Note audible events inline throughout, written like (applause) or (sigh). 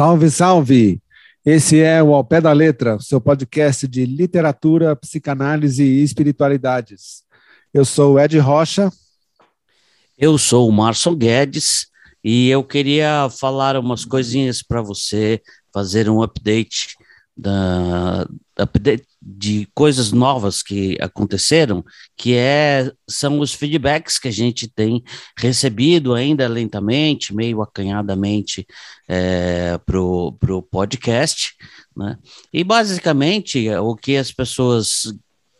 Salve, salve! Esse é o Ao Pé da Letra, seu podcast de literatura, psicanálise e espiritualidades. Eu sou o Ed Rocha. Eu sou o Marson Guedes e eu queria falar umas coisinhas para você, fazer um update da, update de coisas novas que aconteceram, que é, são os feedbacks que a gente tem recebido ainda lentamente, meio acanhadamente é, para o podcast, né? E basicamente o que as pessoas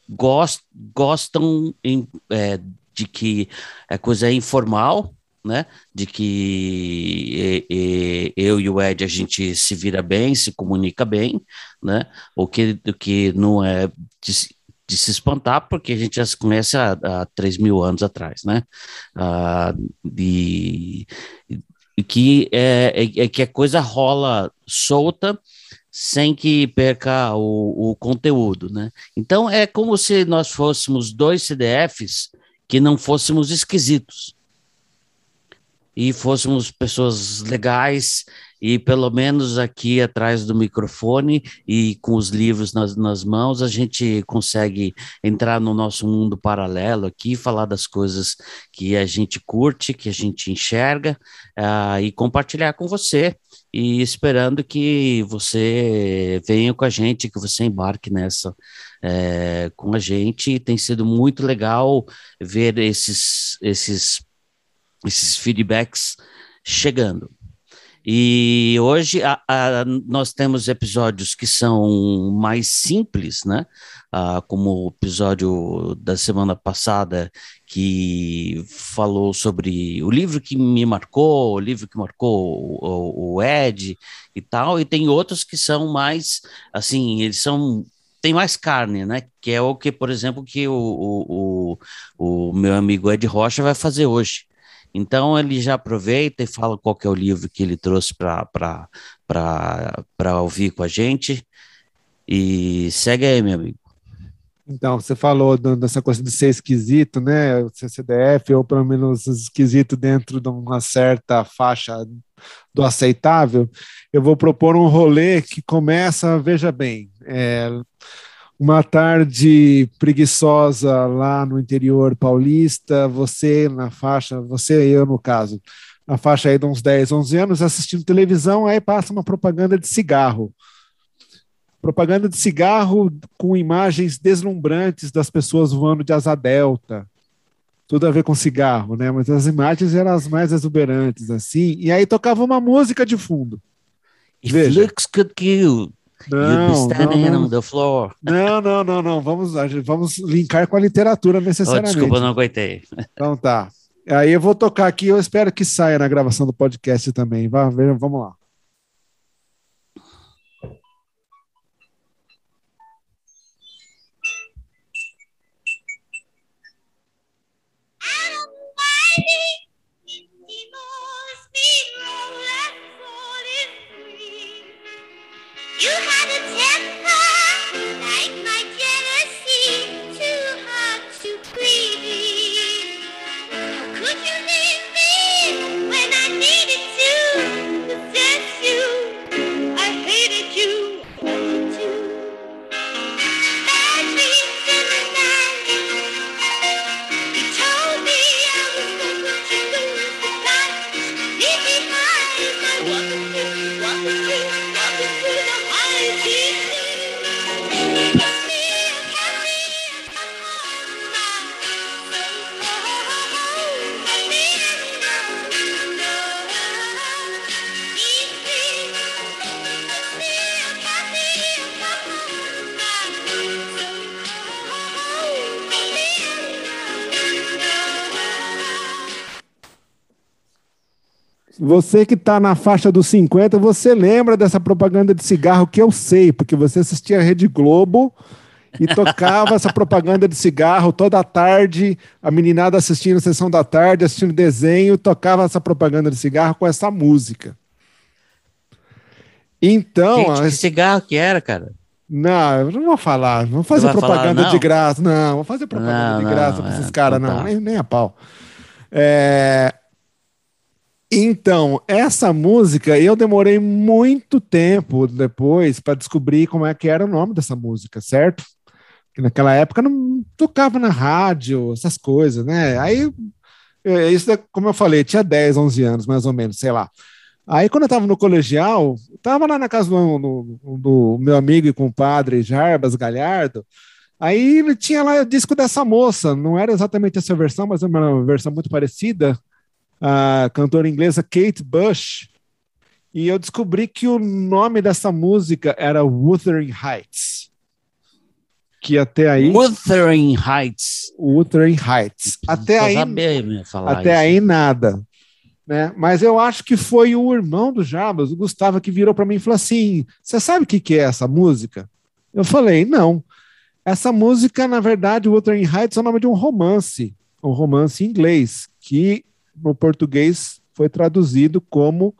gost, gostam em, é, de que a coisa é informal, né? De que e, e, eu e o Ed a gente se vira bem, se comunica bem, né? O que, o que não é de, de se espantar, porque a gente já se conhece há, há 3 mil anos atrás, né? Ah, e, e que é, é, é que a coisa rola solta sem que perca o, o conteúdo, né? Então é como se nós fôssemos dois CDFs que não fôssemos esquisitos e fôssemos pessoas legais e pelo menos aqui atrás do microfone e com os livros nas, nas mãos a gente consegue entrar no nosso mundo paralelo aqui, falar das coisas que a gente curte, que a gente enxerga uh, e compartilhar com você e esperando que você venha com a gente, que você embarque nessa é, com a gente. Tem sido muito legal ver esses, esses esses feedbacks chegando. E hoje a, a, nós temos episódios que são mais simples, né? Ah, como o episódio da semana passada, que falou sobre o livro que me marcou, o livro que marcou o, o Ed e tal, e tem outros que são mais, assim, eles são tem mais carne, né? Que é o que, por exemplo, que o, o, o, o meu amigo Ed Rocha vai fazer hoje. Então ele já aproveita e fala qual é o livro que ele trouxe para ouvir com a gente. E segue aí, meu amigo. Então, você falou dessa coisa de ser esquisito, né? Ser CDF, ou pelo menos esquisito dentro de uma certa faixa do aceitável. Eu vou propor um rolê que começa, veja bem, é, uma tarde preguiçosa lá no interior paulista, você na faixa, você e eu no caso, na faixa aí de uns 10, 11 anos, assistindo televisão, aí passa uma propaganda de cigarro. Propaganda de cigarro com imagens deslumbrantes das pessoas voando de asa delta. Tudo a ver com cigarro, né? Mas as imagens eram as mais exuberantes, assim. E aí tocava uma música de fundo. It Veja. looks good, cute. Não, não, não. the floor. Não, não, não, não. Vamos, vamos linkar com a literatura necessariamente. Oh, desculpa, não aguentei. Então tá. Aí eu vou tocar aqui, eu espero que saia na gravação do podcast também. Vá, vamos lá. Você que está na faixa dos 50, você lembra dessa propaganda de cigarro que eu sei, porque você assistia a Rede Globo e tocava essa propaganda de cigarro toda tarde, a meninada assistindo a sessão da tarde, assistindo desenho, tocava essa propaganda de cigarro com essa música. Então. Gente, que cigarro que era, cara? Não, eu não vou falar. Não vou fazer propaganda falar, de graça. Não, vou fazer propaganda não, de graça para esses caras, não. Nem, nem a pau. É, Então, essa música, eu demorei muito tempo depois para descobrir como é que era o nome dessa música, certo? Que naquela época não tocava na rádio, essas coisas, né? Aí, é, isso, como eu falei, tinha 10, 11 anos, mais ou menos, sei lá. Aí, quando eu estava no colegial, estava lá na casa do, do, do, meu amigo e compadre Jarbas Galhardo, aí ele tinha lá o disco dessa moça, não era exatamente essa versão, mas uma versão muito parecida, a cantora inglesa Kate Bush, e eu descobri que o nome dessa música era Wuthering Heights. Que até aí. Wuthering Heights. Wuthering Heights. Até aí. até isso. aí nada. Né? Mas eu acho que foi o irmão do Jabas, o Gustavo, que virou para mim e falou assim: Você sabe o que, que é essa música? Eu falei: Não. Essa música, na verdade, Wuthering Heights é o nome de um romance, um romance em inglês, que no português foi traduzido como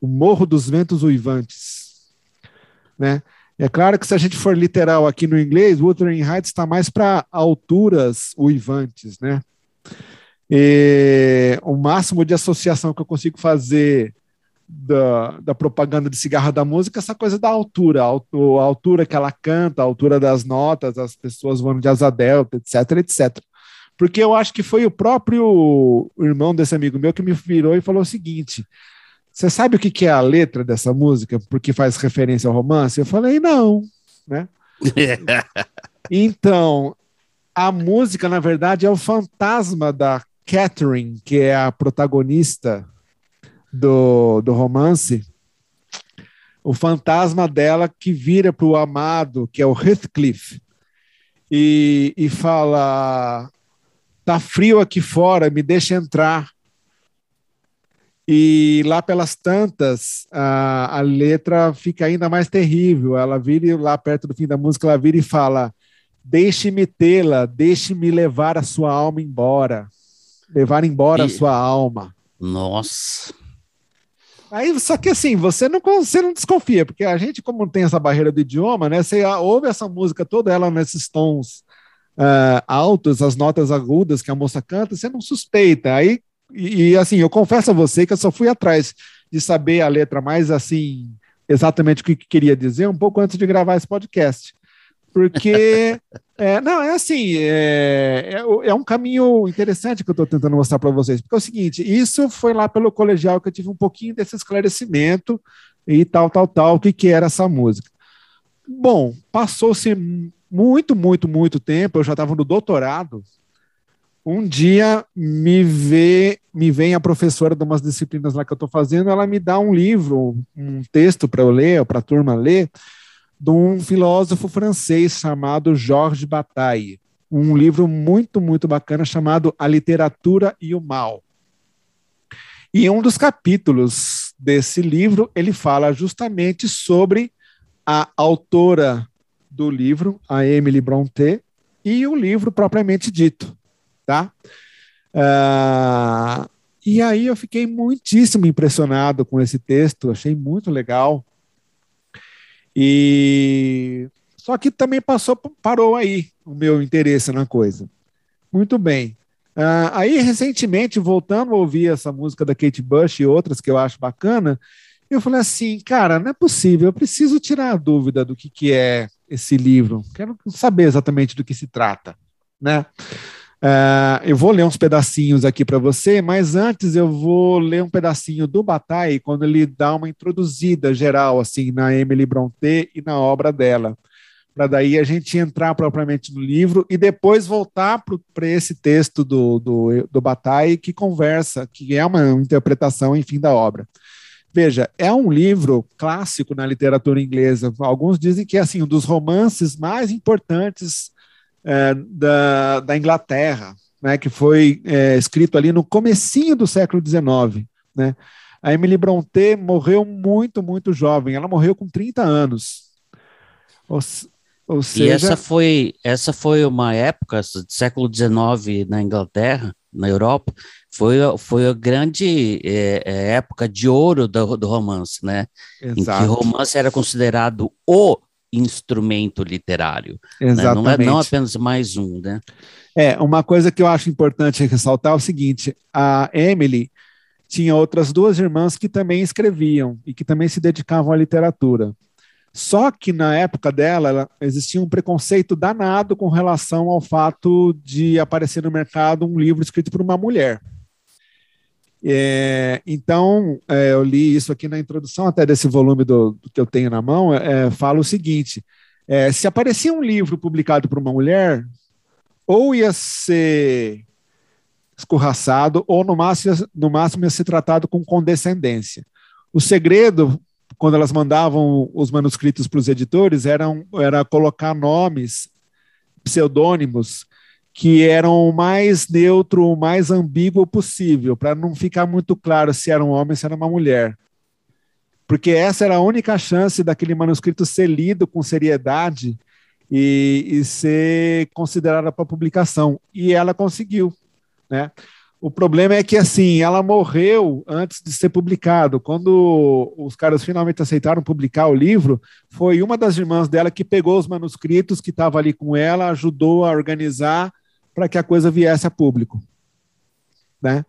O Morro dos Ventos Uivantes. Né? É claro que se a gente for literal aqui no inglês, Wuthering Heights está mais para alturas uivantes, né? E o máximo de associação que eu consigo fazer da, da, propaganda de cigarro da música, essa coisa da altura, a, altura que ela canta, a altura das notas, as pessoas voando de asa delta, etc, etc porque eu acho que foi o próprio irmão desse amigo meu que me virou e falou o seguinte: você sabe o que, que é a letra dessa música, porque faz referência ao romance? Eu falei, não, né? (laughs) então, a música, na verdade, é o fantasma da Catherine, que é a protagonista do, do romance. O fantasma dela que vira para o amado, que é o Heathcliff, e, e fala: tá frio aqui fora, me deixa entrar. E lá pelas tantas, a, a letra fica ainda mais terrível. Ela vira lá perto do fim da música, ela vira e fala: Deixe-me tê-la, deixe-me levar a sua alma embora. Levar embora e... a sua alma. Nossa. Aí, só que assim, você não, você não desconfia, porque a gente, como tem essa barreira do idioma, né? Você ouve essa música toda ela nesses tons uh, altos, as notas agudas que a moça canta, você não suspeita. Aí, e, e, assim, eu confesso a você que eu só fui atrás de saber a letra mais assim, exatamente o que, que queria dizer, um pouco antes de gravar esse podcast. Porque, (laughs) é, não, é assim, é, é, é, um caminho interessante que eu estou tentando mostrar para vocês. Porque é o seguinte, isso foi lá pelo colegial que eu tive um pouquinho desse esclarecimento e tal, tal, tal, o que, que era essa música. Bom, passou-se muito, muito, muito tempo, eu já estava no doutorado. Um dia me vê, me vem a professora de umas disciplinas lá que eu estou fazendo, ela me dá um livro, um texto para eu ler, para a turma ler, de um filósofo francês chamado Georges Bataille. Um livro muito, muito bacana chamado A Literatura e o Mal. E um dos capítulos desse livro, ele fala justamente sobre a autora do livro, a Emily Brontë, e o livro propriamente dito, tá? Uh, e aí eu fiquei muitíssimo impressionado com esse texto, achei muito legal. E só que também passou, parou aí o meu interesse na coisa. Muito bem. Uh, aí, recentemente, voltando a ouvir essa música da Kate Bush e outras que eu acho bacana, eu falei assim, cara, não é possível, eu preciso tirar a dúvida do que, que é esse livro, quero saber exatamente do que se trata, né? Uh, eu vou ler uns pedacinhos aqui para você, mas antes eu vou ler um pedacinho do Bataille, quando ele dá uma introduzida geral assim na Emily Brontë e na obra dela, para daí a gente entrar propriamente no livro e depois voltar para esse texto do, do, do Bataille que conversa, que é uma interpretação, enfim, da obra. Veja, é um livro clássico na literatura inglesa. Alguns dizem que é assim, um dos romances mais importantes é, da, da Inglaterra, né, que foi é, escrito ali no comecinho do século XIX. Né? A Emily Brontë morreu muito, muito jovem. Ela morreu com 30 anos. Ou, ou seja... E essa foi, essa foi uma época, século XIX na Inglaterra, na Europa, foi, foi a grande é, é, época de ouro do, do romance, né? Exato. Em que o romance era considerado o instrumento literário. Exatamente. Né? Não, é, não apenas mais um, né? É, uma coisa que eu acho importante ressaltar é o seguinte: a Emily tinha outras duas irmãs que também escreviam e que também se dedicavam à literatura. Só que na época dela existia um preconceito danado com relação ao fato de aparecer no mercado um livro escrito por uma mulher. É, então, é, eu li isso aqui na introdução até desse volume do, do que eu tenho na mão, é, fala o seguinte, é, se aparecia um livro publicado por uma mulher, ou ia ser escorraçado, ou no máximo, no máximo ia ser tratado com condescendência. O segredo, quando elas mandavam os manuscritos para os editores, era, era colocar nomes, pseudônimos, que eram o mais neutro, o mais ambíguo possível, para não ficar muito claro se era um homem ou se era uma mulher. Porque essa era a única chance daquele manuscrito ser lido com seriedade e, e ser considerada para publicação. E ela conseguiu. Né? O problema é que assim, ela morreu antes de ser publicado. Quando os caras finalmente aceitaram publicar o livro, foi uma das irmãs dela que pegou os manuscritos que estava ali com ela, ajudou a organizar para que a coisa viesse a público. Né?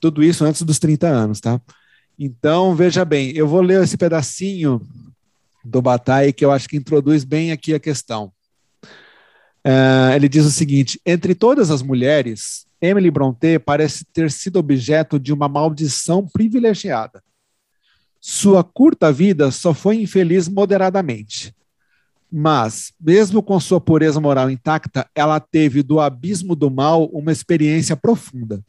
Tudo isso antes dos 30 anos, tá? Então, veja bem, eu vou ler esse pedacinho do Bataille que eu acho que introduz bem aqui a questão. Uh, ele diz o seguinte: entre todas as mulheres, Emily Brontë parece ter sido objeto de uma maldição privilegiada. Sua curta vida só foi infeliz moderadamente. Mas, mesmo com sua pureza moral intacta, ela teve do abismo do mal uma experiência profunda.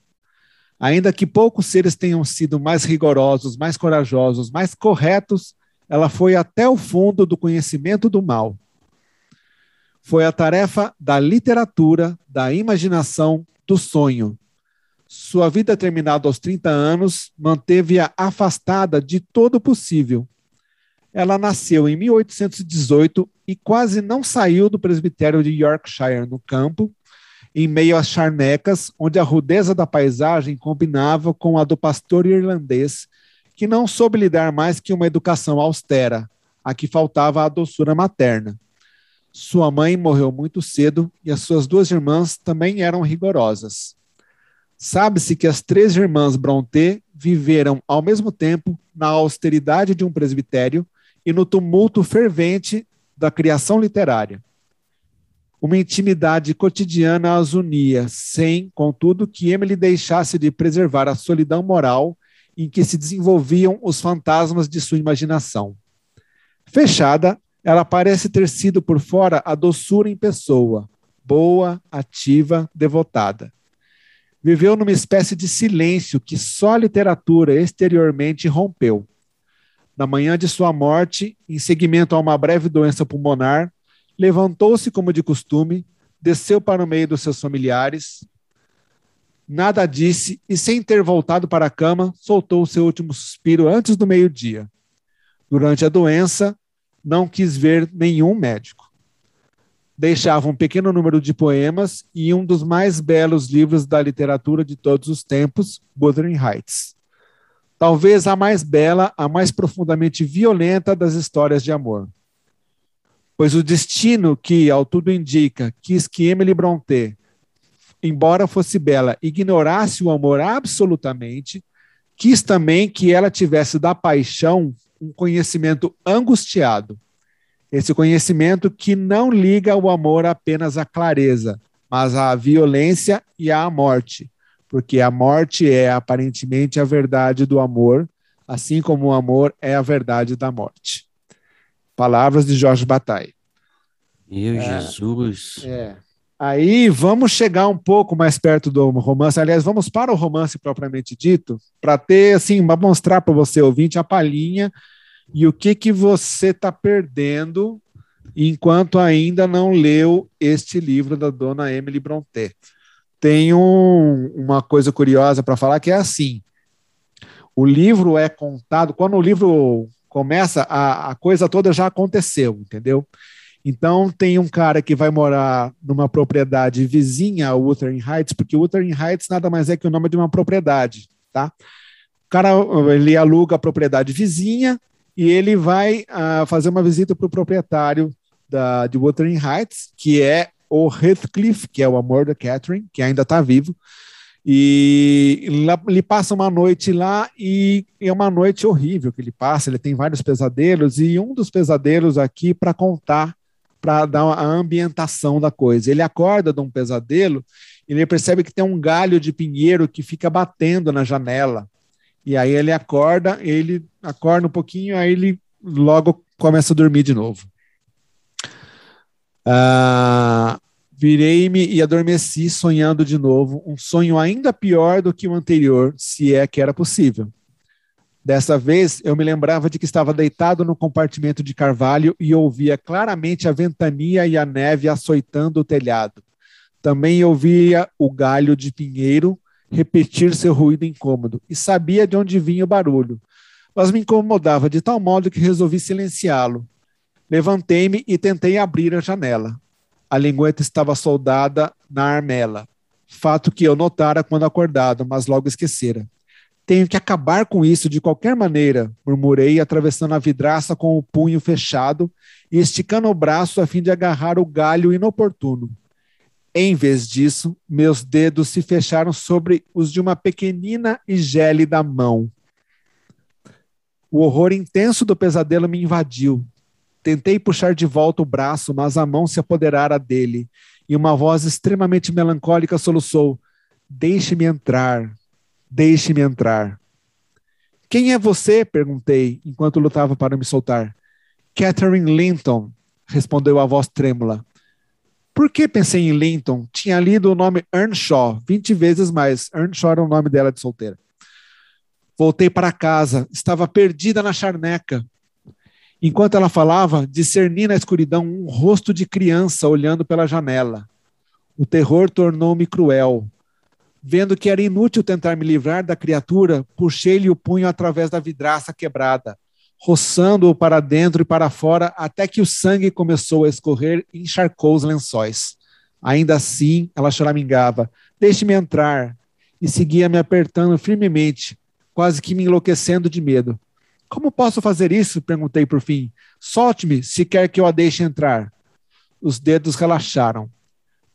Ainda que poucos seres tenham sido mais rigorosos, mais corajosos, mais corretos, ela foi até o fundo do conhecimento do mal. Foi a tarefa da literatura, da imaginação, do sonho. Sua vida terminada aos 30 anos manteve-a afastada de todo o possível, ela nasceu em 1818 e quase não saiu do presbitério de Yorkshire, no campo, em meio às charnecas, onde a rudeza da paisagem combinava com a do pastor irlandês, que não soube lhe dar mais que uma educação austera, a que faltava a doçura materna. Sua mãe morreu muito cedo e as suas duas irmãs também eram rigorosas. Sabe-se que as três irmãs Brontë viveram ao mesmo tempo na austeridade de um presbitério e no tumulto fervente da criação literária. Uma intimidade cotidiana as unia, sem, contudo, que Emily deixasse de preservar a solidão moral em que se desenvolviam os fantasmas de sua imaginação. Fechada, ela parece ter sido por fora a doçura em pessoa, boa, ativa, devotada. Viveu numa espécie de silêncio que só a literatura exteriormente rompeu na manhã de sua morte, em seguimento a uma breve doença pulmonar, levantou-se como de costume, desceu para o meio dos seus familiares, nada disse e, sem ter voltado para a cama, soltou o seu último suspiro antes do meio-dia. Durante a doença, não quis ver nenhum médico. Deixava um pequeno número de poemas e um dos mais belos livros da literatura de todos os tempos, Wuthering Heights talvez a mais bela, a mais profundamente violenta das histórias de amor. Pois o destino que, ao tudo indica, quis que Emily Brontë, embora fosse bela, ignorasse o amor absolutamente, quis também que ela tivesse da paixão um conhecimento angustiado. Esse conhecimento que não liga o amor apenas à clareza, mas à violência e à morte, porque a morte é aparentemente a verdade do amor, assim como o amor é a verdade da morte. Palavras de Jorge Bataille. Meu é, Jesus. É. Aí vamos chegar um pouco mais perto do romance. Aliás, vamos para o romance propriamente dito, para ter assim, para mostrar para você ouvinte a palhinha e o que que você está perdendo enquanto ainda não leu este livro da dona Emily Brontë tem um, uma coisa curiosa para falar que é assim: o livro é contado, quando o livro começa, a, a coisa toda já aconteceu, entendeu? Então tem um cara que vai morar numa propriedade vizinha ao Wuthering Heights, porque Wuthering Heights nada mais é que o nome de uma propriedade, tá? O cara ele aluga a propriedade vizinha e ele vai uh, fazer uma visita para o proprietário da, de Wuthering Heights, que é o Heathcliff, que é o amor da Catherine, que ainda está vivo, E ele passa uma noite lá e é uma noite horrível que ele passa. Ele tem vários pesadelos e um dos pesadelos aqui para contar, para dar a ambientação da coisa. Ele acorda de um pesadelo e ele percebe que tem um galho de pinheiro que fica batendo na janela. E aí ele acorda, ele acorda um pouquinho, aí ele logo começa a dormir de novo. Ah, Virei-me e adormeci sonhando de novo, um sonho ainda pior do que o anterior, se é que era possível. Dessa vez, eu me lembrava de que estava deitado no compartimento de carvalho e ouvia claramente a ventania e a neve açoitando o telhado. Também ouvia o galho de pinheiro repetir seu ruído incômodo e sabia de onde vinha o barulho, mas me incomodava de tal modo que resolvi silenciá-lo. Levantei-me e tentei abrir a janela a lingueta estava soldada na armela. Fato que eu notara quando acordado, mas logo esquecera. Tenho que acabar com isso de qualquer maneira, murmurei, atravessando a vidraça com o punho fechado e esticando o braço a fim de agarrar o galho inoportuno. Em vez disso, meus dedos se fecharam sobre os de uma pequenina e gélida mão. O horror intenso do pesadelo me invadiu. Tentei puxar de volta o braço, mas a mão se apoderara dele, e uma voz extremamente melancólica soluçou: Deixe-me entrar, deixe-me entrar. Quem é você? perguntei, enquanto lutava para me soltar. Catherine Linton, respondeu a voz trêmula. Por que pensei em Linton? Tinha lido o nome Earnshaw vinte vezes mais. Earnshaw era o nome dela de solteira. Voltei para casa. Estava perdida na charneca. Enquanto ela falava, discerni na escuridão um rosto de criança olhando pela janela. O terror tornou-me cruel. Vendo que era inútil tentar me livrar da criatura, puxei-lhe o punho através da vidraça quebrada, roçando-o para dentro e para fora até que o sangue começou a escorrer e encharcou os lençóis. Ainda assim, ela choramingava: Deixe-me entrar. E seguia me apertando firmemente, quase que me enlouquecendo de medo. Como posso fazer isso? perguntei por fim. Solte-me se quer que eu a deixe entrar. Os dedos relaxaram.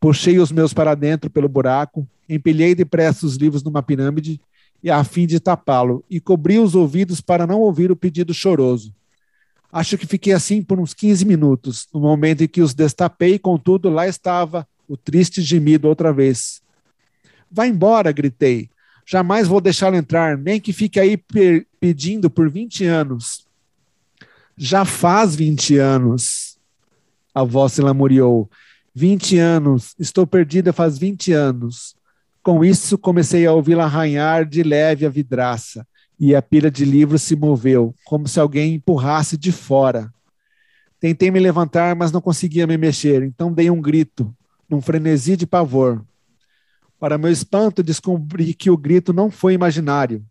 Puxei os meus para dentro pelo buraco, empilhei depressa os livros numa pirâmide e a fim de tapá-lo, e cobri os ouvidos para não ouvir o pedido choroso. Acho que fiquei assim por uns 15 minutos, no momento em que os destapei, contudo, lá estava o triste gemido outra vez. Vá embora, gritei. Jamais vou deixá-lo entrar, nem que fique aí pedindo por 20 anos. Já faz 20 anos. A voz se lamuriou. 20 anos, estou perdida faz 20 anos. Com isso, comecei a ouvi-la arranhar de leve a vidraça, e a pilha de livros se moveu, como se alguém empurrasse de fora. Tentei me levantar, mas não conseguia me mexer, então dei um grito, num frenesi de pavor. Para meu espanto, descobri que o grito não foi imaginário.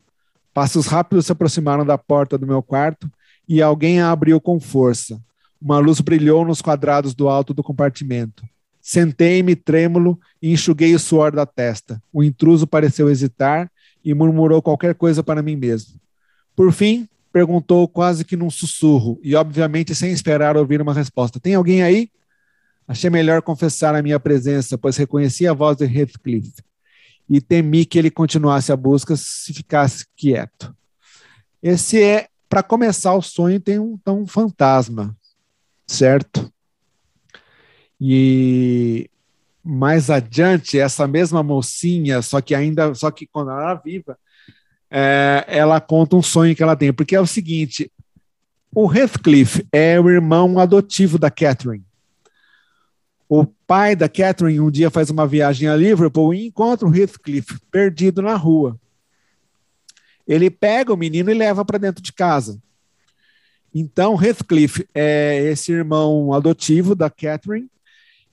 Passos rápidos se aproximaram da porta do meu quarto e alguém a abriu com força. Uma luz brilhou nos quadrados do alto do compartimento. Sentei-me trêmulo e enxuguei o suor da testa. O intruso pareceu hesitar e murmurou qualquer coisa para mim mesmo. Por fim, perguntou quase que num sussurro e, obviamente, sem esperar ouvir uma resposta: Tem alguém aí? Achei melhor confessar a minha presença, pois reconheci a voz de Heathcliff e temi que ele continuasse a busca se ficasse quieto. Esse é, para começar o sonho, tem um, um fantasma, certo? E mais adiante, essa mesma mocinha, só que ainda, só que quando ela era viva, é, ela conta um sonho que ela tem, porque é o seguinte: o Heathcliff é o irmão adotivo da Catherine. O pai da Catherine um dia faz uma viagem a Liverpool e encontra o Heathcliff perdido na rua. Ele pega o menino e leva para dentro de casa. Então, Heathcliff é esse irmão adotivo da Catherine.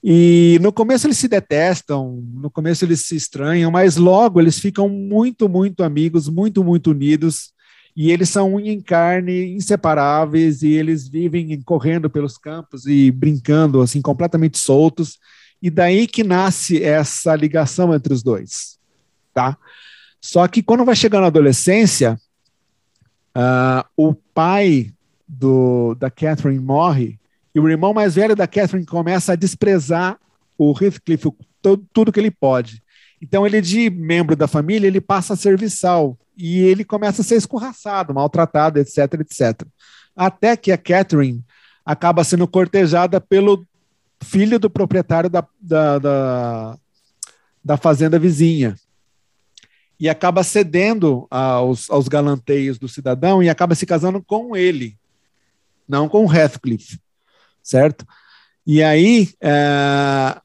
E no começo eles se detestam, no começo eles se estranham, mas logo eles ficam muito, muito amigos, muito, muito unidos e eles são unha em carne, inseparáveis, e eles vivem correndo pelos campos e brincando, assim, completamente soltos, e daí que nasce essa ligação entre os dois, tá? Só que quando vai chegando a adolescência, uh, o pai do, da Catherine morre, e o irmão mais velho da Catherine começa a desprezar o Heathcliff, todo, tudo que ele pode. Então ele de membro da família, ele passa a serviçal e ele começa a ser escorraçado, maltratado, etc, etc. Até que a Catherine acaba sendo cortejada pelo filho do proprietário da, da, da, da fazenda vizinha. E acaba cedendo aos, aos galanteios do cidadão e acaba se casando com ele, não com Heathcliff, certo? E aí, é,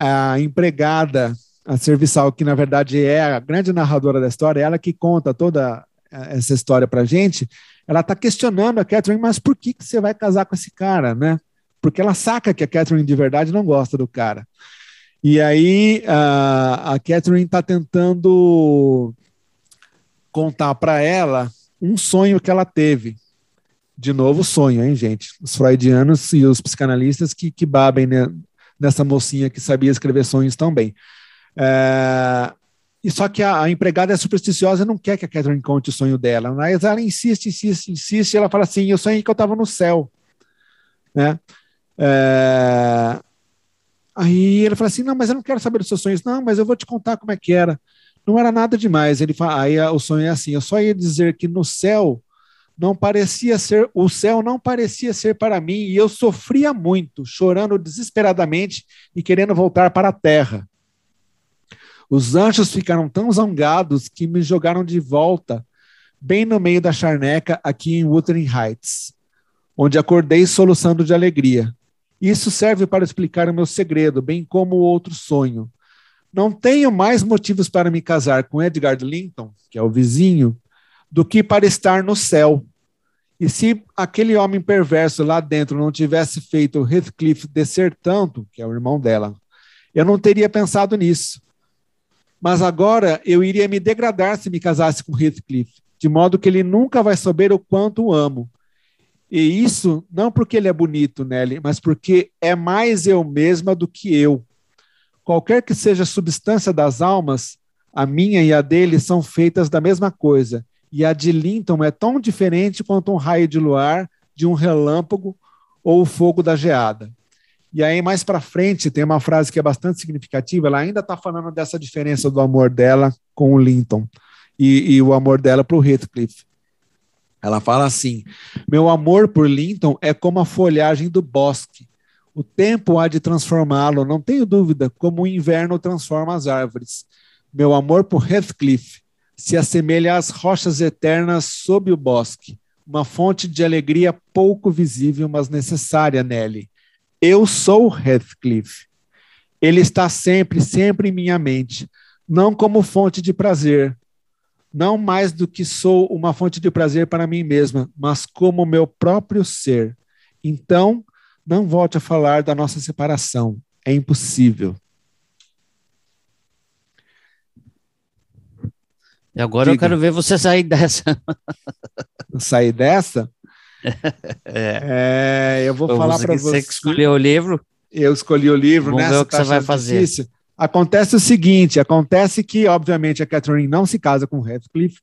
a empregada, a serviçal, que na verdade é a grande narradora da história, ela que conta toda essa história para gente, ela está questionando a Catherine, mas por que, que você vai casar com esse cara, né? Porque ela saca que a Catherine de verdade não gosta do cara. E aí a, a Catherine está tentando contar para ela um sonho que ela teve. De novo, sonho, hein, gente? Os freudianos e os psicanalistas que, que babem né, nessa mocinha que sabia escrever sonhos tão bem. É, e só que a, a, empregada é supersticiosa não quer que a Catherine conte o sonho dela. Mas ela insiste, insiste, insiste. E ela fala assim: Eu sonhei que eu estava no céu. Né? É, aí ele fala assim: Não, mas eu não quero saber dos seus sonhos. Não, mas eu vou te contar como é que era. Não era nada demais. Ele fala, aí o sonho é assim: Eu só ia dizer que no céu não parecia ser, o céu não parecia ser para mim e eu sofria muito, chorando desesperadamente e querendo voltar para a terra. Os anjos ficaram tão zangados que me jogaram de volta, bem no meio da charneca, aqui em Wuthering Heights, onde acordei soluçando de alegria. Isso serve para explicar o meu segredo, bem como o outro sonho. Não tenho mais motivos para me casar com Edgar Linton, que é o vizinho, do que para estar no céu. E se aquele homem perverso lá dentro não tivesse feito Heathcliff descer tanto, que é o irmão dela, eu não teria pensado nisso mas agora eu iria me degradar se me casasse com Heathcliff, de modo que ele nunca vai saber o quanto o amo. E isso não porque ele é bonito, Nelly, mas porque é mais eu mesma do que eu. Qualquer que seja a substância das almas, a minha e a dele são feitas da mesma coisa. E a de Linton é tão diferente quanto um raio de luar, de um relâmpago ou o fogo da geada. E aí, mais para frente, tem uma frase que é bastante significativa. Ela ainda está falando dessa diferença do amor dela com o Linton e, e o amor dela para o Heathcliff. Ela fala assim: Meu amor por Linton é como a folhagem do bosque. O tempo há de transformá-lo, não tenho dúvida, como o inverno transforma as árvores. Meu amor por Heathcliff se assemelha às rochas eternas sob o bosque, uma fonte de alegria pouco visível, mas necessária nele. Eu sou Heathcliff. Ele está sempre, sempre em minha mente, não como fonte de prazer, não mais do que sou uma fonte de prazer para mim mesma, mas como meu próprio ser. Então, não volte a falar da nossa separação. É impossível. E agora Diga. eu quero ver você sair dessa. sair dessa? (laughs) É. é. eu vou falar para você. Você que escolheu o livro? Eu escolhi o livro, Vamos ver o que você vai fazer. Difícil. Acontece o seguinte: acontece que, obviamente, a Catherine não se casa com Heathcliff.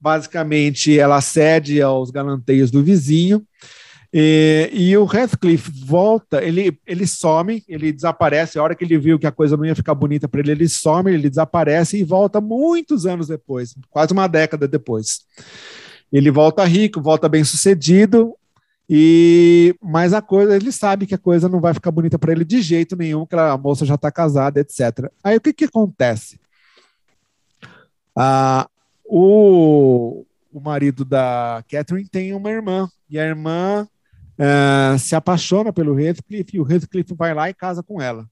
Basicamente, ela cede aos galanteios do vizinho. E, e, o Heathcliff volta, ele, ele some, ele desaparece. A hora que ele viu que a coisa não ia ficar bonita para ele, ele some, ele desaparece e volta muitos anos depois, quase uma década depois. Ele volta rico, volta bem sucedido, e mas a coisa, ele sabe que a coisa não vai ficar bonita para ele de jeito nenhum, que a moça já está casada, etc. Aí o que que acontece? Ah, o, o marido da Catherine tem uma irmã, e a irmã é, se apaixona pelo Heathcliff, e o Heathcliff vai lá e casa com ela.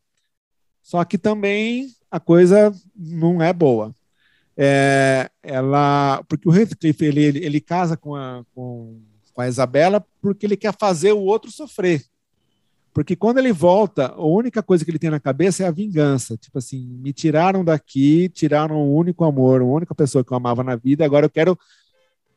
Só que também a coisa não é boa é, ela, porque o Heathcliff ele, ele, ele casa com a, com, com a Isabela porque ele quer fazer o outro sofrer. Porque quando ele volta, a única coisa que ele tem na cabeça é a vingança. Tipo assim, me tiraram daqui, tiraram o único amor, a única pessoa que eu amava na vida, agora eu quero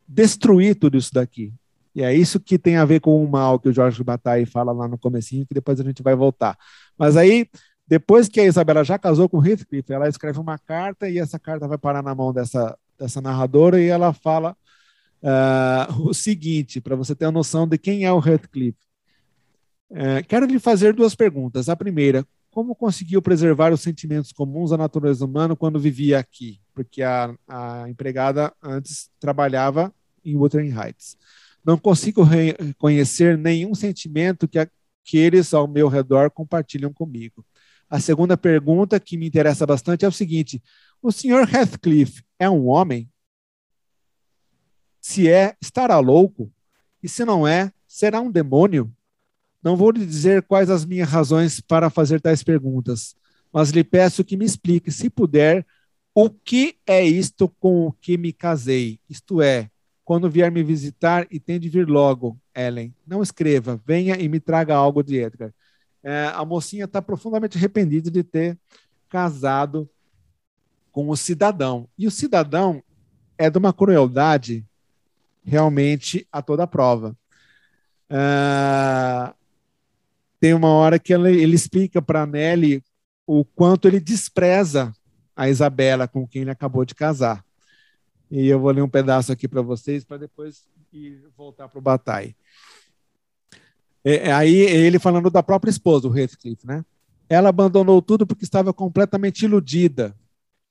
destruir tudo isso daqui. E é isso que tem a ver com o mal que o Jorge Bataille fala lá no comecinho, que depois a gente vai voltar. Mas aí depois que a Isabela já casou com Heathcliff, ela escreve uma carta e essa carta vai parar na mão dessa, dessa narradora e ela fala uh, o seguinte, para você ter a noção de quem é o Heathcliff. Uh, quero lhe fazer duas perguntas. A primeira, como conseguiu preservar os sentimentos comuns à natureza humana quando vivia aqui? Porque a, a empregada antes trabalhava em Wuthering Heights. Não consigo reconhecer nenhum sentimento que aqueles ao meu redor compartilham comigo. A segunda pergunta, que me interessa bastante, é o seguinte: o senhor Heathcliff é um homem? Se é, estará louco? E se não é, será um demônio? Não vou lhe dizer quais as minhas razões para fazer tais perguntas, mas lhe peço que me explique, se puder, o que é isto com o que me casei? Isto é, quando vier me visitar e tem de vir logo, Ellen. Não escreva, venha e me traga algo de Edgar. É, a mocinha está profundamente arrependida de ter casado com o cidadão. E o cidadão é de uma crueldade realmente a toda prova. É, tem uma hora que ele, ele explica para Nelly o quanto ele despreza a Isabela com quem ele acabou de casar. E eu vou ler um pedaço aqui para vocês para depois voltar para o Bataille. É, é, aí ele falando da própria esposa, o Heathcliff, né? Ela abandonou tudo porque estava completamente iludida,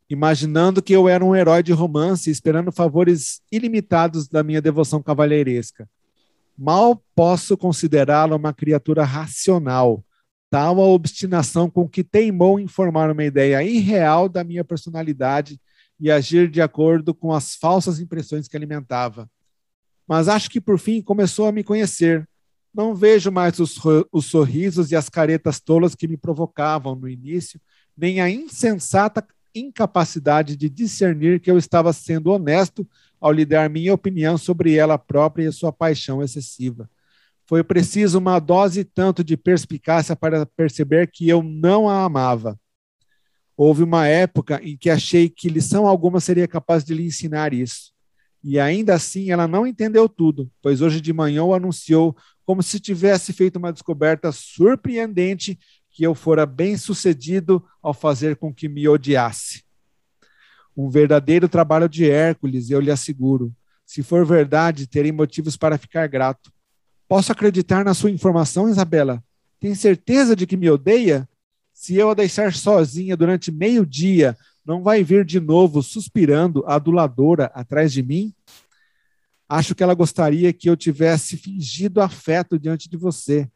imaginando que eu era um herói de romance, esperando favores ilimitados da minha devoção cavalheiresca. Mal posso considerá-la uma criatura racional, tal a obstinação com que teimou em formar uma ideia irreal da minha personalidade e agir de acordo com as falsas impressões que alimentava. Mas acho que por fim começou a me conhecer. Não vejo mais os, os sorrisos e as caretas tolas que me provocavam no início, nem a insensata incapacidade de discernir que eu estava sendo honesto ao lhe dar minha opinião sobre ela própria e sua paixão excessiva. Foi preciso uma dose tanto de perspicácia para perceber que eu não a amava. Houve uma época em que achei que lição alguma seria capaz de lhe ensinar isso. E ainda assim ela não entendeu tudo, pois hoje de manhã o anunciou como se tivesse feito uma descoberta surpreendente que eu fora bem sucedido ao fazer com que me odiasse. Um verdadeiro trabalho de Hércules, eu lhe asseguro. Se for verdade, terei motivos para ficar grato. Posso acreditar na sua informação, Isabela? Tem certeza de que me odeia? Se eu a deixar sozinha durante meio dia, não vai vir de novo suspirando, aduladora, atrás de mim? Acho que ela gostaria que eu tivesse fingido afeto diante de você.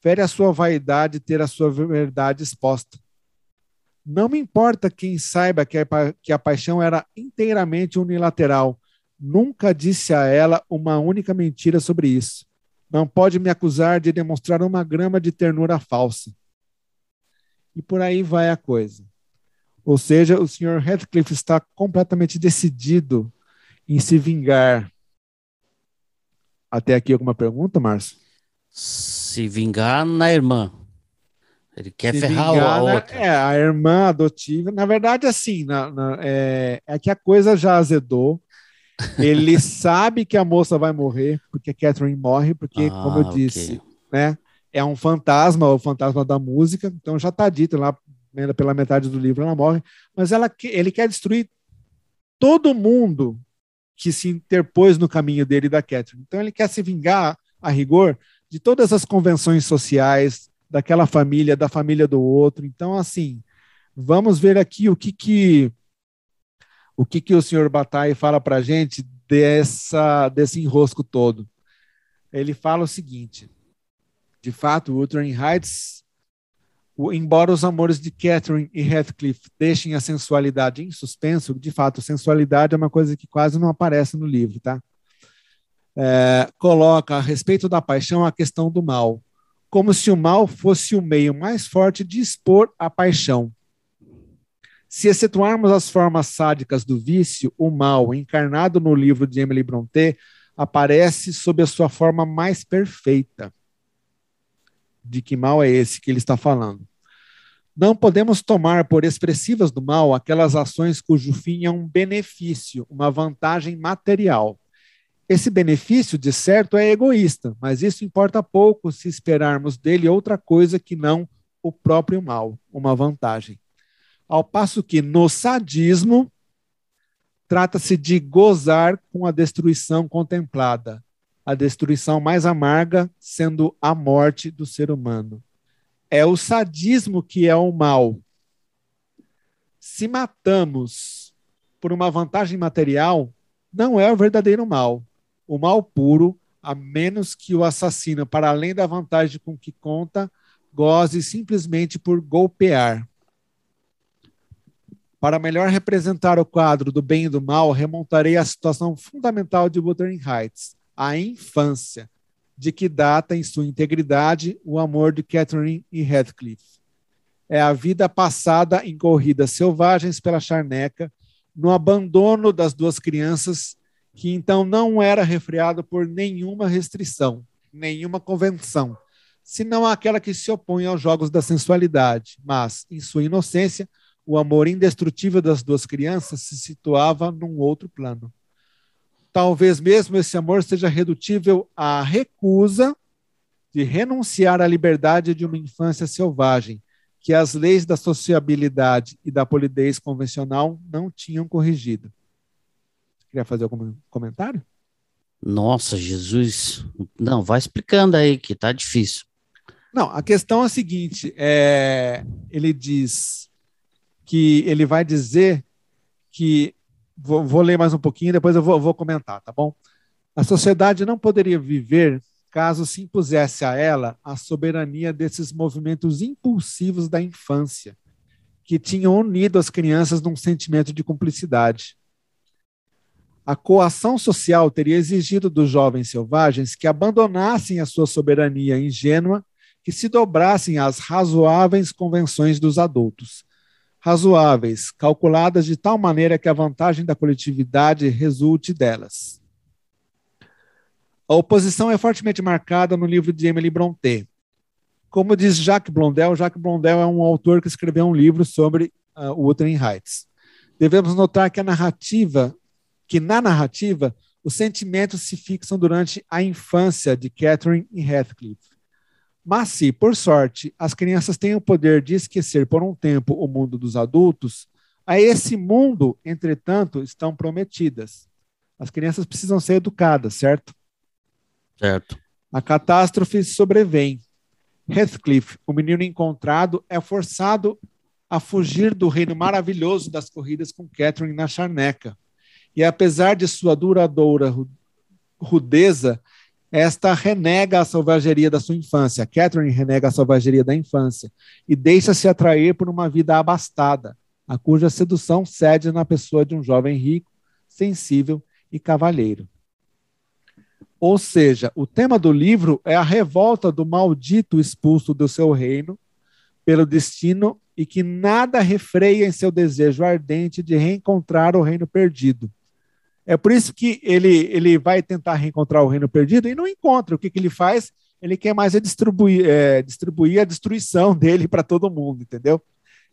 Fere a sua vaidade ter a sua verdade exposta. Não me importa quem saiba que a, que a paixão era inteiramente unilateral. Nunca disse a ela uma única mentira sobre isso. Não pode me acusar de demonstrar uma grama de ternura falsa e por aí vai a coisa. Ou seja, o Sr. Heathcliff está completamente decidido em se vingar. Até aqui alguma pergunta, Márcio? Se vingar na irmã. Ele quer se ferrar a outra. é, a irmã adotiva. Na verdade, assim, na, na, é, é que a coisa já azedou. (laughs) Ele sabe que a moça vai morrer, porque Catherine morre, porque, ah, como eu disse, okay. né? é um fantasma, o fantasma da música, então já está dito lá né, pela metade do livro ela morre, mas ela, ele quer destruir todo mundo que se interpôs no caminho dele e da Catherine. Então ele quer se vingar, a rigor, de todas as convenções sociais, daquela família, da família do outro. Então, assim, vamos ver aqui o que que o que que o senhor Bataille fala para a gente dessa, desse enrosco todo. Ele fala o seguinte, de fato, Wuthering Heights, embora os amores de Catherine e Heathcliff deixem a sensualidade em suspenso, de fato, sensualidade é uma coisa que quase não aparece no livro, tá? É, coloca a respeito da paixão a questão do mal, como se o mal fosse o meio mais forte de expor a paixão. Se excetuarmos as formas sádicas do vício, o mal, encarnado no livro de Emily Brontë, aparece sob a sua forma mais perfeita de que mal é esse que ele está falando. Não podemos tomar por expressivas do mal aquelas ações cujo fim é um benefício, uma vantagem material. Esse benefício, de certo, é egoísta, mas isso importa pouco se esperarmos dele outra coisa que não o próprio mal, uma vantagem. Ao passo que no sadismo, trata-se de gozar com a destruição contemplada, a destruição mais amarga sendo a morte do ser humano. É o sadismo que é o mal. Se matamos por uma vantagem material, não é o verdadeiro mal. O mal puro, a menos que o assassino, para além da vantagem com que conta, goze simplesmente por golpear. Para melhor representar o quadro do bem e do mal, remontarei à situação fundamental de Wuthering Heights, a infância, de que data em sua integridade o amor de Catherine e Heathcliff. É a vida passada em corridas selvagens pela charneca, no abandono das duas crianças, que então não era refreado por nenhuma restrição, nenhuma convenção, senão aquela que se opõe aos jogos da sensualidade, mas, em sua inocência, o amor indestrutível das duas crianças se situava num outro plano. Talvez mesmo esse amor seja redutível à recusa de renunciar à liberdade de uma infância selvagem, que as leis da sociabilidade e da polidez convencional não tinham corrigido. Queria fazer algum comentário? Nossa, Jesus. Não, vai explicando aí que tá difícil. Não, a questão é a seguinte: é, ele diz que ele vai dizer que. Vou, vou ler mais um pouquinho, depois eu vou, vou comentar, tá bom? A sociedade não poderia viver caso se impusesse a ela a soberania desses movimentos impulsivos da infância, que tinham unido as crianças num sentimento de cumplicidade. A coação social teria exigido dos jovens selvagens que abandonassem a sua soberania ingênua, que se dobrassem às razoáveis convenções dos adultos, razoáveis, calculadas de tal maneira que a vantagem da coletividade resulte delas. A oposição é fortemente marcada no livro de Emily Brontë. Como diz Jacques Blondel, Jacques Blondel é um autor que escreveu um livro sobre uh, Wuthering Heights. Devemos notar que a narrativa, que na narrativa, os sentimentos se fixam durante a infância de Catherine e Heathcliff. Mas se, por sorte, as crianças têm o poder de esquecer por um tempo o mundo dos adultos, a esse mundo, entretanto, estão prometidas. As crianças precisam ser educadas, certo? Certo. A catástrofe sobrevém. Heathcliff, o menino encontrado, é forçado a fugir do reino maravilhoso das corridas com Catherine na charneca. E apesar de sua duradoura rudeza, esta renega a selvageria da sua infância. Catherine renega a selvageria da infância e deixa-se atrair por uma vida abastada, a cuja sedução cede na pessoa de um jovem rico, sensível e cavalheiro. Ou seja, o tema do livro é a revolta do maldito expulso do seu reino pelo destino e que nada refreia em seu desejo ardente de reencontrar o reino perdido é por isso que ele, ele vai tentar reencontrar o reino perdido e não encontra. O que, que ele faz? Ele quer mais é distribuir, é, distribuir a destruição (laughs) dele para todo mundo, entendeu?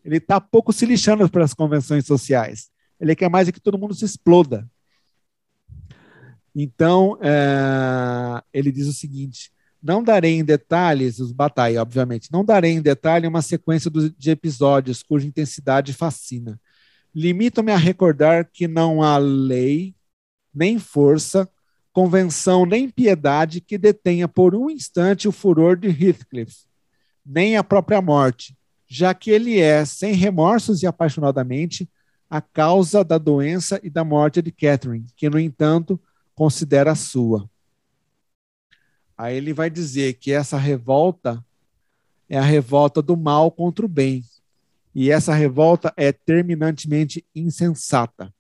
Ele está pouco se lixando para as convenções sociais. Ele quer mais é que todo mundo se exploda. Então, é, ele diz o seguinte: não darei em detalhes, os batalha, obviamente, não darei em detalhe uma sequência de episódios cuja intensidade fascina. Limito-me a recordar que não há lei nem força, convenção nem piedade que detenha por um instante o furor de Heathcliff, nem a própria morte, já que ele é, sem remorsos e apaixonadamente, a causa da doença e da morte de Catherine, que, no entanto, considera sua. Aí ele vai dizer que essa revolta é a revolta do mal contra o bem. E essa revolta é terminantemente insensata.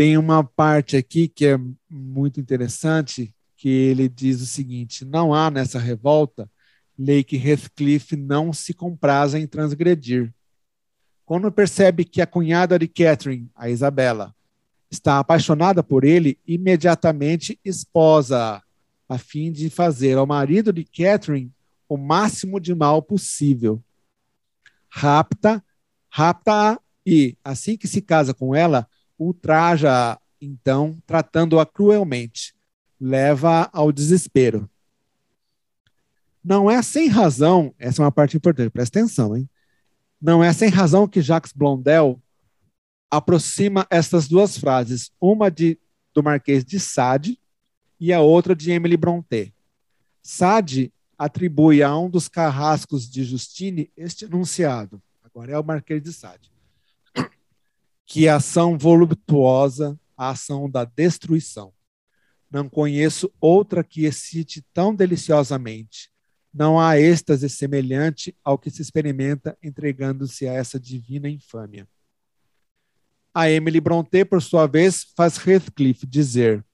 Tem uma parte aqui que é muito interessante, que ele diz o seguinte: não há nessa revolta lei que Heathcliff não se compraza em transgredir. Quando percebe que a cunhada de Catherine, a Isabela, está apaixonada por ele, imediatamente esposa a fim de fazer ao marido de Catherine o máximo de mal possível. Rapta, rapta e, assim que se casa com ela, ultraja, então, tratando-a cruelmente, leva ao desespero. Não é sem razão, essa é uma parte importante, presta atenção, hein? Não é sem razão que Jacques Blondel aproxima essas duas frases, uma de do Marquês de Sade e a outra de Emily Brontë. Sade atribui a um dos carrascos de Justine este enunciado, agora é o Marquês de Sade, que a ação voluptuosa, a ação da destruição. Não conheço outra que excite tão deliciosamente. Não há êxtase semelhante ao que se experimenta entregando-se a essa divina infâmia. A Emily Brontë, por sua vez, faz Heathcliff dizer: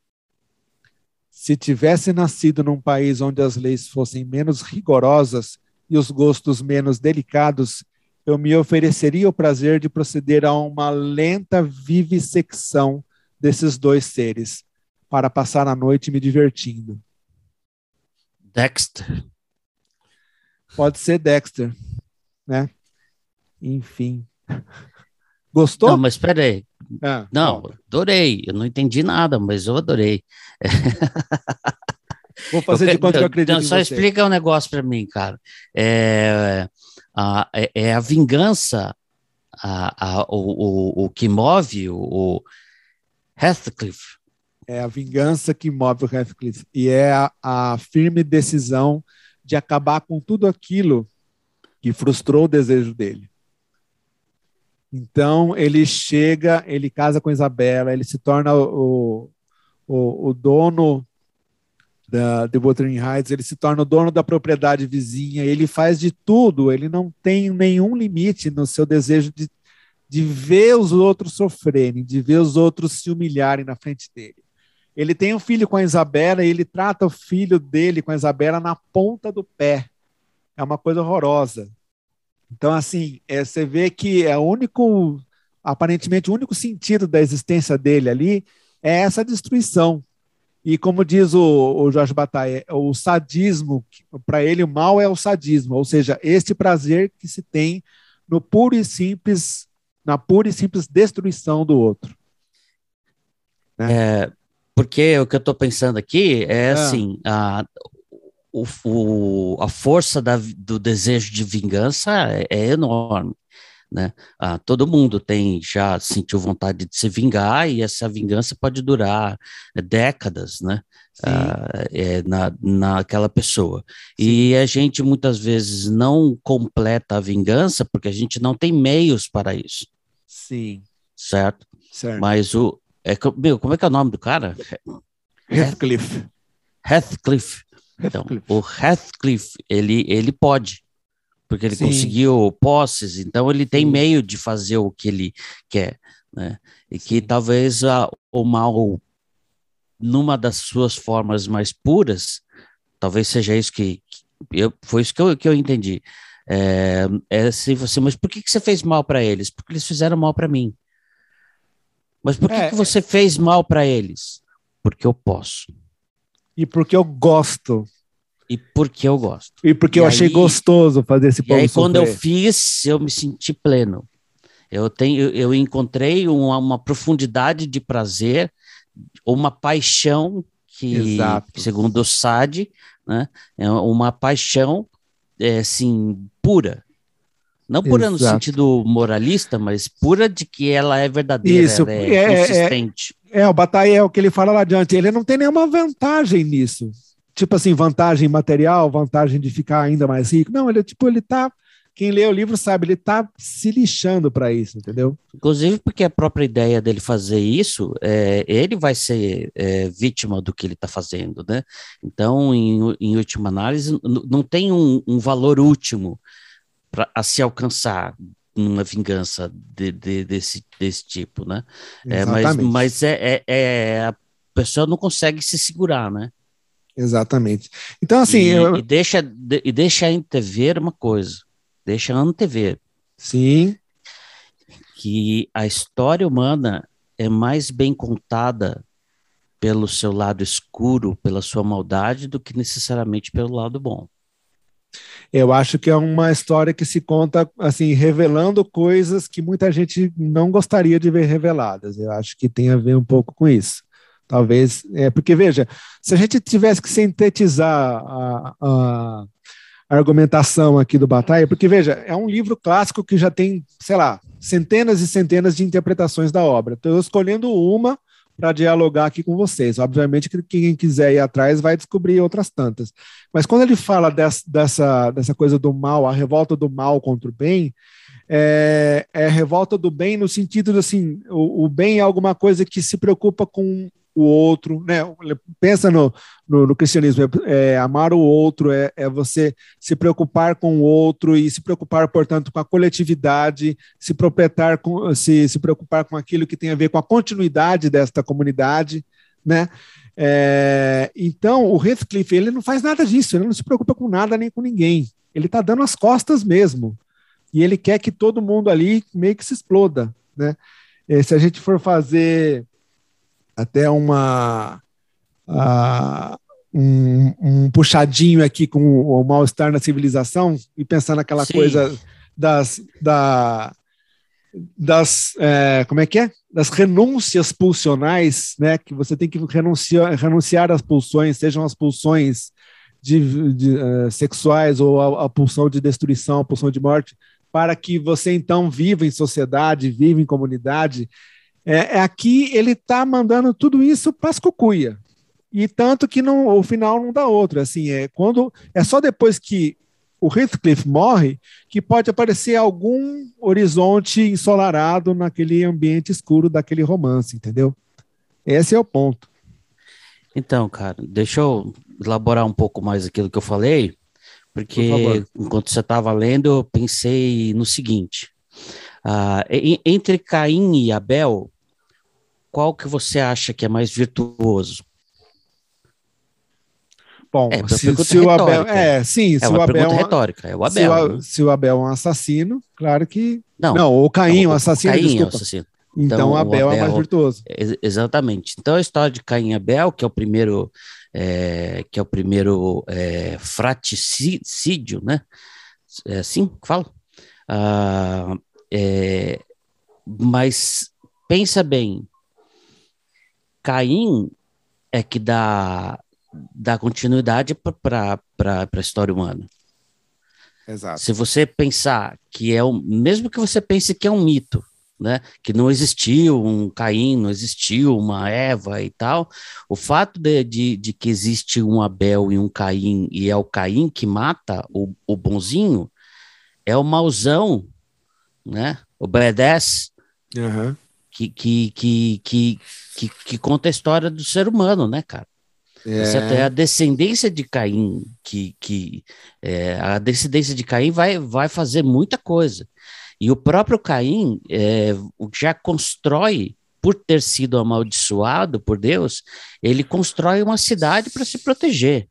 se tivesse nascido num país onde as leis fossem menos rigorosas e os gostos menos delicados, eu me ofereceria o prazer de proceder a uma lenta vivissecção desses dois seres, para passar a noite me divertindo. Dexter. Pode ser Dexter, né? Enfim. Gostou? Não, mas espera aí. Ah, não, adorei. Eu não entendi nada, mas eu adorei. Vou fazer eu, de conta que eu acredito então, Só explica um negócio para mim, cara. É a, é, é a vingança a, a, o, o, o que move o, o Heathcliff. É a vingança que move o Heathcliff. E é a, a firme decisão de acabar com tudo aquilo que frustrou o desejo dele. Então ele chega, ele casa com Isabela, ele se torna o, o, o dono da The Wuthering Heights, ele se torna o dono da propriedade vizinha, ele faz de tudo, ele não tem nenhum limite no seu desejo de, de ver os outros sofrerem, de ver os outros se humilharem na frente dele. Ele tem um filho com a Isabela e ele trata o filho dele com a Isabela na ponta do pé. É uma coisa horrorosa. Então, assim, é, você vê que é o único, aparentemente, o único sentido da existência dele ali é essa destruição. E como diz o, o Jorge Bataille, o sadismo, para ele o mal é o sadismo, ou seja, este prazer que se tem no puro e simples, na pura e simples destruição do outro. Né? É, porque o que eu estou pensando aqui é, é. assim, a, o, o, a força da, do desejo de vingança é, é enorme. Né? Ah, todo mundo tem já sentiu vontade de se vingar e essa vingança pode durar décadas, né? Ah, é, na, naquela pessoa. Sim. E a gente muitas vezes não completa a vingança porque a gente não tem meios para isso. Sim. Certo? certo. Mas o. É, meu, como é que é o nome do cara? (laughs) Heathcliff. Heathcliff. Então, o Heathcliff, ele, ele pode, porque ele Sim. conseguiu posses, então ele tem Sim. meio de fazer o que ele quer, né? E que talvez a, o mal, numa das suas formas mais puras, talvez seja isso que, que eu, foi isso que eu, que eu entendi. É, é assim, você, mas por que, que você fez mal para eles? Porque eles fizeram mal para mim. Mas por que, é, que você fez mal para eles? Porque eu posso e porque eu gosto. E porque eu gosto. E porque e eu aí, achei gostoso fazer esse povo E aí, quando eu fiz, eu me senti pleno. Eu, tenho, eu encontrei uma, uma profundidade de prazer, uma paixão que, Exato. segundo o Sade, né, é uma paixão é, assim, pura. Não pura Exato. no sentido moralista, mas pura de que ela é verdadeira, Isso, ela é, é, é consistente. É, é, o Bataille é o que ele fala lá adiante. Ele não tem nenhuma vantagem nisso. Tipo assim, vantagem material, vantagem de ficar ainda mais rico. Não, ele tipo, ele tá. Quem lê o livro sabe, ele tá se lixando para isso, entendeu? Inclusive porque a própria ideia dele fazer isso, é, ele vai ser é, vítima do que ele está fazendo, né? Então, em, em última análise, não tem um, um valor último pra, a se alcançar uma vingança de, de, desse, desse tipo, né? É, mas mas é, é, é, a pessoa não consegue se segurar, né? Exatamente. Então, assim. E, eu... e deixa, de, e deixa antever uma coisa. Deixa antever. Sim. Que a história humana é mais bem contada pelo seu lado escuro, pela sua maldade, do que necessariamente pelo lado bom. Eu acho que é uma história que se conta assim, revelando coisas que muita gente não gostaria de ver reveladas. Eu acho que tem a ver um pouco com isso. Talvez, é porque veja, se a gente tivesse que sintetizar a, a, argumentação aqui do Batalha, porque veja, é um livro clássico que já tem, sei lá, centenas e centenas de interpretações da obra. Estou escolhendo uma para dialogar aqui com vocês. Obviamente que quem quiser ir atrás vai descobrir outras tantas. Mas quando ele fala dessa, dessa, dessa coisa do mal, a revolta do mal contra o bem, é, é revolta do bem no sentido de assim, o, o bem é alguma coisa que se preocupa com o outro, né? Pensa no, no, no cristianismo, é, é, amar o outro, é, é você se preocupar com o outro e se preocupar, portanto, com a coletividade, se, proprietar com, se, se preocupar com aquilo que tem a ver com a continuidade desta comunidade, né? É, então, o Heathcliff, ele não faz nada disso, ele não se preocupa com nada nem com ninguém. Ele está dando as costas mesmo. E ele quer que todo mundo ali meio que se exploda, né? E se a gente for fazer até uma uh, um, um, puxadinho aqui com o mal-estar na civilização e pensar naquela Sim. coisa das, da, das é, como é que é? Das renúncias pulsionais, né? Que você tem que renunciar, renunciar às pulsões, sejam as pulsões de, de uh, sexuais ou a, a, pulsão de destruição, a pulsão de morte, para que você então viva em sociedade, viva em comunidade é, é aqui ele está mandando tudo isso para as cucuia. E tanto que não, o final não dá outro. Assim, é, quando, é só depois que o Heathcliff morre que pode aparecer algum horizonte ensolarado naquele ambiente escuro daquele romance, entendeu? Esse é o ponto. Então, cara, deixa eu elaborar um pouco mais aquilo que eu falei, porque enquanto você estava lendo, eu pensei no seguinte: uh, entre Caim e Abel, qual que você acha que é mais virtuoso? Bom, é, se, se o Abel. É, sim, é se o Abel. É retórica, é o Abel. Se o, se o, Abel é um assassino, claro que. Não, não o Caim é um assassino. Caim é um assassino. Então, então Abel, Abel, é mais virtuoso. exatamente. Então a história de Caim e Abel, que é o primeiro, é, que é o primeiro é, fraticídio, né? É assim que fala? Ah, é, mas pensa bem, Caim é que dá, dá continuidade para a história humana. Exato. Se você pensar que é um, mesmo que você pense que é um mito, né, que não existiu um Caim, não existiu uma Eva e tal, o fato de, de, de que existe um Abel e um Caim, e é o Caim que mata o, o bonzinho, é o mauzão, né, o badass, uhum. Que, que, que, que, que, que conta a história do ser humano, né, cara? É. Tem a descendência de Caim, que, que é, a descendência de Caim vai, vai fazer muita coisa. E o próprio Caim é, já constrói, por ter sido amaldiçoado por Deus, ele constrói uma cidade para se proteger.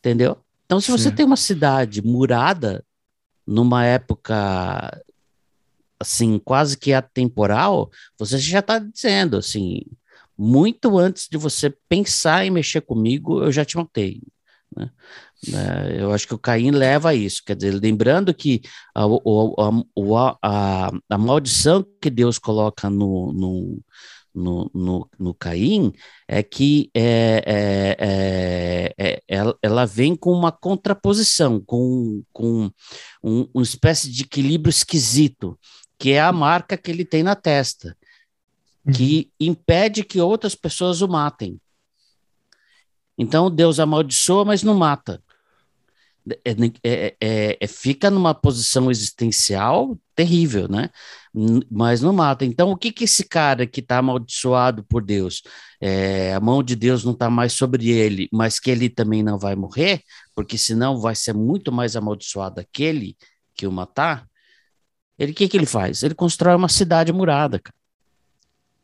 Entendeu? Então, se você Sim. tem uma cidade murada numa época assim, quase que atemporal, você já está dizendo, assim, muito antes de você pensar em mexer comigo, eu já te matei. Né? É, eu acho que o Caim leva a isso, quer dizer, lembrando que a, a, a, a maldição que Deus coloca no, no, no, no, no Caim é que é, é, é, ela, ela, vem com uma contraposição, com, com um, uma espécie de equilíbrio esquisito que é a marca que ele tem na testa, que uhum. impede que outras pessoas o matem. Então Deus amaldiçoa, mas não mata. É, é, é, é, fica numa posição existencial terrível, né? Mas não mata. Então, o que que esse cara que está amaldiçoado por Deus, é, a mão de Deus não está mais sobre ele, mas que ele também não vai morrer, porque senão vai ser muito mais amaldiçoado aquele que o matar. Ele que que ele faz? Ele constrói uma cidade murada, cara.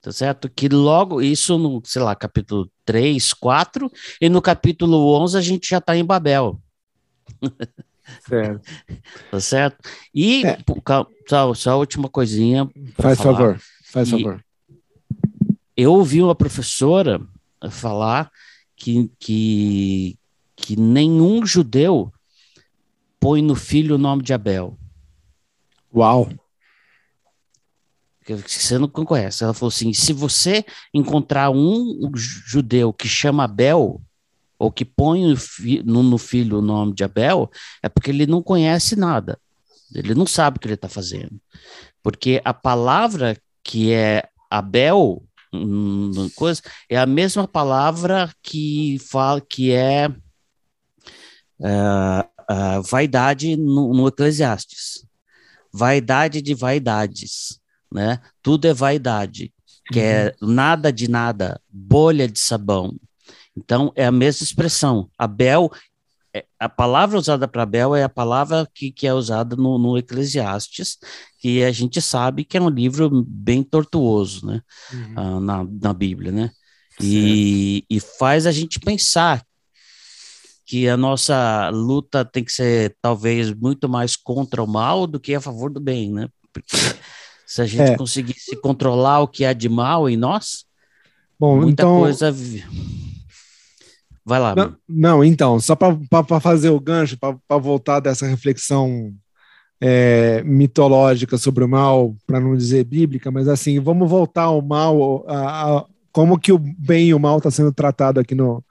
Tá certo? Que logo, isso no, sei lá, capítulo 3, 4, e no capítulo 11 a gente já está em Babel. Certo. (laughs) tá certo? E, é. só, só a última coisinha. Faz falar. favor, faz e favor. Eu ouvi uma professora falar que, que, que nenhum judeu põe no filho o nome de Abel. Uau! Você não conhece. Ela falou assim: se você encontrar um judeu que chama Abel, ou que põe no, filho o nome de Abel, é porque ele não conhece nada. Ele não sabe o que ele está fazendo. Porque a palavra que é Abel coisa, é a mesma palavra que fala que é uh, uh, vaidade no, no Eclesiastes. Vaidade de vaidades, né? Tudo é vaidade, que é uhum. é nada de nada, bolha de sabão. Então, é a mesma expressão. Abel, é, a palavra usada para Abel é a palavra que, que é usada no, no, Eclesiastes, que a gente sabe que é um livro bem tortuoso, né? Uhum. Ah, na, na Bíblia, né? E, e, faz a gente pensar que a nossa luta tem que ser talvez muito mais contra o mal do que a favor do bem, né? Porque se a gente é. conseguisse controlar o que é de mal em nós, Bom, muita então... coisa Vai lá. Não, não então, só para fazer o gancho, para voltar dessa reflexão é, mitológica sobre o mal, para não dizer bíblica, mas assim, vamos voltar ao mal, a, a, como que o bem e o mal está sendo tratado aqui no,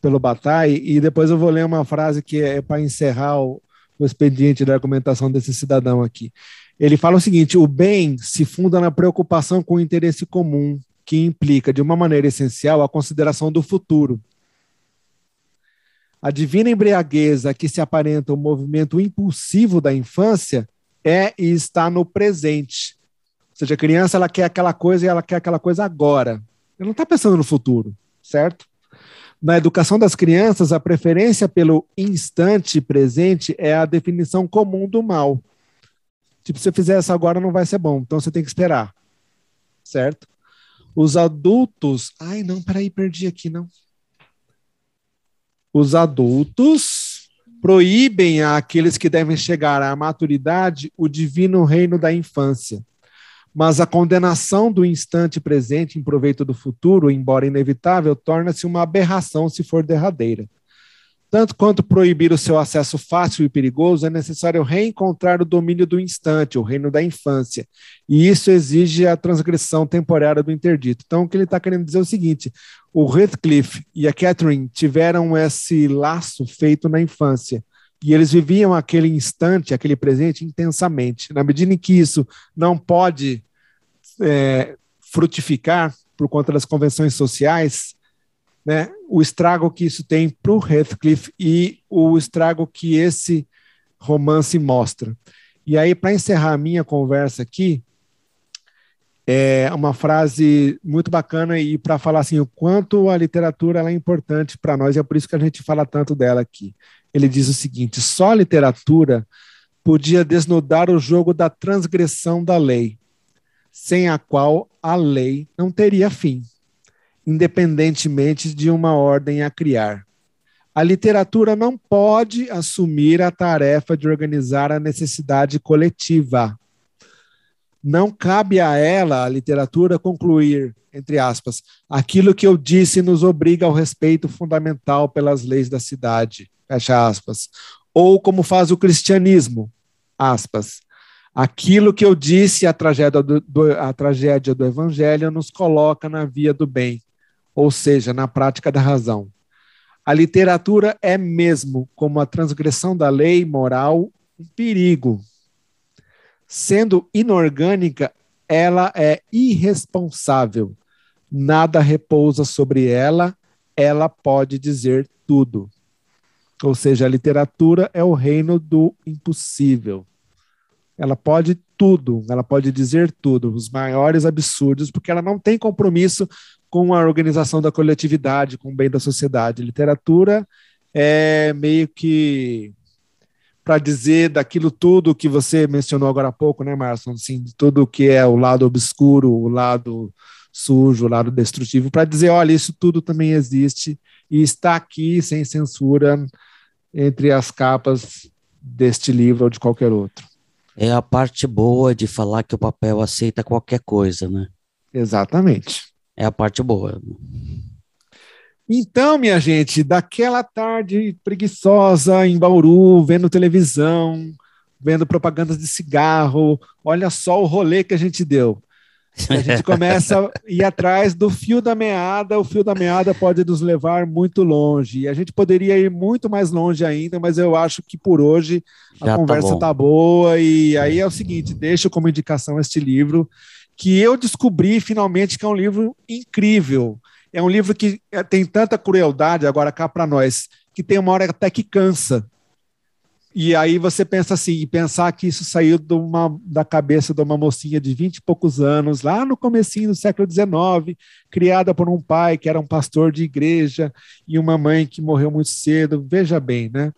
pelo Bataille, e depois eu vou ler uma frase que é para encerrar o, o expediente da argumentação desse cidadão aqui. Ele fala o seguinte: o bem se funda na preocupação com o interesse comum, que implica, de uma maneira essencial, a consideração do futuro a divina embriagueza que se aparenta o movimento impulsivo da infância é e está no presente. Ou seja, a criança ela quer aquela coisa e ela quer aquela coisa agora. Ela não está pensando no futuro, certo? Na educação das crianças, a preferência pelo instante presente é a definição comum do mal. Tipo, se você fizer isso agora, não vai ser bom, então você tem que esperar, certo? Os adultos. Ai, não, peraí, perdi aqui, não os adultos proíbem àqueles que devem chegar à maturidade o divino reino da infância. Mas a condenação do instante presente em proveito do futuro, embora inevitável, torna-se uma aberração se for derradeira. Tanto quanto proibir o seu acesso fácil e perigoso, é necessário reencontrar o domínio do instante, o reino da infância. E isso exige a transgressão temporária do interdito. Então, o que ele está querendo dizer é o seguinte: o Heathcliff e a Catherine tiveram esse laço feito na infância. E eles viviam aquele instante, aquele presente intensamente. Na medida em que isso não pode é, frutificar por conta das convenções sociais, né, o estrago que isso tem para o Heathcliff e o estrago que esse romance mostra. E aí, para encerrar a minha conversa aqui, é uma frase muito bacana e para falar assim o quanto a literatura é importante para nós, e é por isso que a gente fala tanto dela aqui. Ele diz o seguinte: só a literatura podia desnudar o jogo da transgressão da lei, sem a qual a lei não teria fim independentemente de uma ordem a criar. A literatura não pode assumir a tarefa de organizar a necessidade coletiva. Não cabe a ela, a literatura, concluir, entre aspas, aquilo que eu disse nos obriga ao respeito fundamental pelas leis da cidade, fecha aspas. Ou como faz o cristianismo, aspas. Aquilo que eu disse, a tragédia do, do, a tragédia do evangelho, nos coloca na via do bem ou seja, na prática da razão. A literatura é mesmo, como a transgressão da lei moral, um perigo. Sendo inorgânica, ela é irresponsável. Nada repousa sobre ela, ela pode dizer tudo. Ou seja, a literatura é o reino do impossível. Ela pode tudo, ela pode dizer tudo, os maiores absurdos, porque ela não tem compromisso com a organização da coletividade, com o bem da sociedade. Literatura é meio que para dizer daquilo tudo que você mencionou agora há pouco, né, Márcio? Assim, tudo que é o lado obscuro, o lado sujo, o lado destrutivo, para dizer, olha, isso tudo também existe e está aqui sem censura entre as capas deste livro ou de qualquer outro. É a parte boa de falar que o papel aceita qualquer coisa, né? Exatamente. É a parte boa. Então, minha gente, daquela tarde preguiçosa em Bauru, vendo televisão, vendo propagandas de cigarro, olha só o rolê que a gente deu. A gente (laughs) começa a ir atrás do fio da meada, o fio da meada pode nos levar muito longe. E a gente poderia ir muito mais longe ainda, mas eu acho que por hoje a Já tá conversa tá, tá boa. E aí é o seguinte: deixo como indicação este livro que eu descobri finalmente que é um livro incrível. É um livro que é, tem tanta crueldade, agora cá para nós, que tem uma hora até que cansa. E aí você pensa assim, pensar que isso saiu uma, da cabeça de uma mocinha de vinte e poucos anos, lá no comecinho do século XIX, criada por um pai que era um pastor de igreja e uma mãe que morreu muito cedo. Veja bem, né?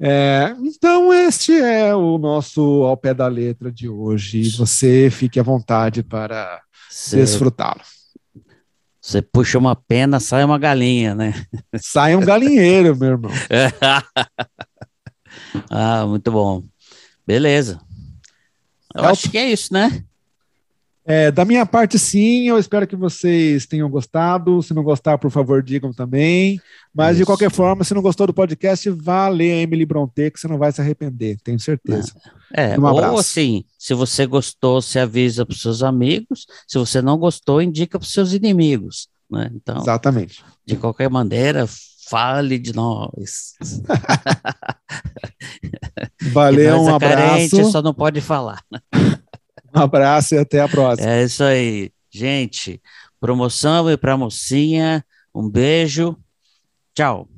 É, então, este é o nosso ao pé da letra de hoje. Você fique à vontade para desfrutá-lo. Você puxa uma pena, sai uma galinha, né? (laughs) Sai um galinheiro, meu irmão. (laughs) ah, muito bom. Beleza. Eu é acho o... que é isso, né? É, da minha parte, sim, eu espero que vocês tenham gostado. Se não gostar, por favor, digam também. Mas, Isso. de qualquer forma, se não gostou do podcast, vá ler a Emily Bronte, que você não vai se arrepender, tenho certeza. É, um ou assim, se você gostou, se avisa para os seus amigos. Se você não gostou, indica para os seus inimigos. Né? Então, Exatamente. De qualquer maneira, fale de nós. (laughs) Valeu, um abraço. Carente, só não pode falar. (laughs) Um abraço e até a próxima. É isso aí. Gente, promoção e para mocinha. Um beijo. Tchau.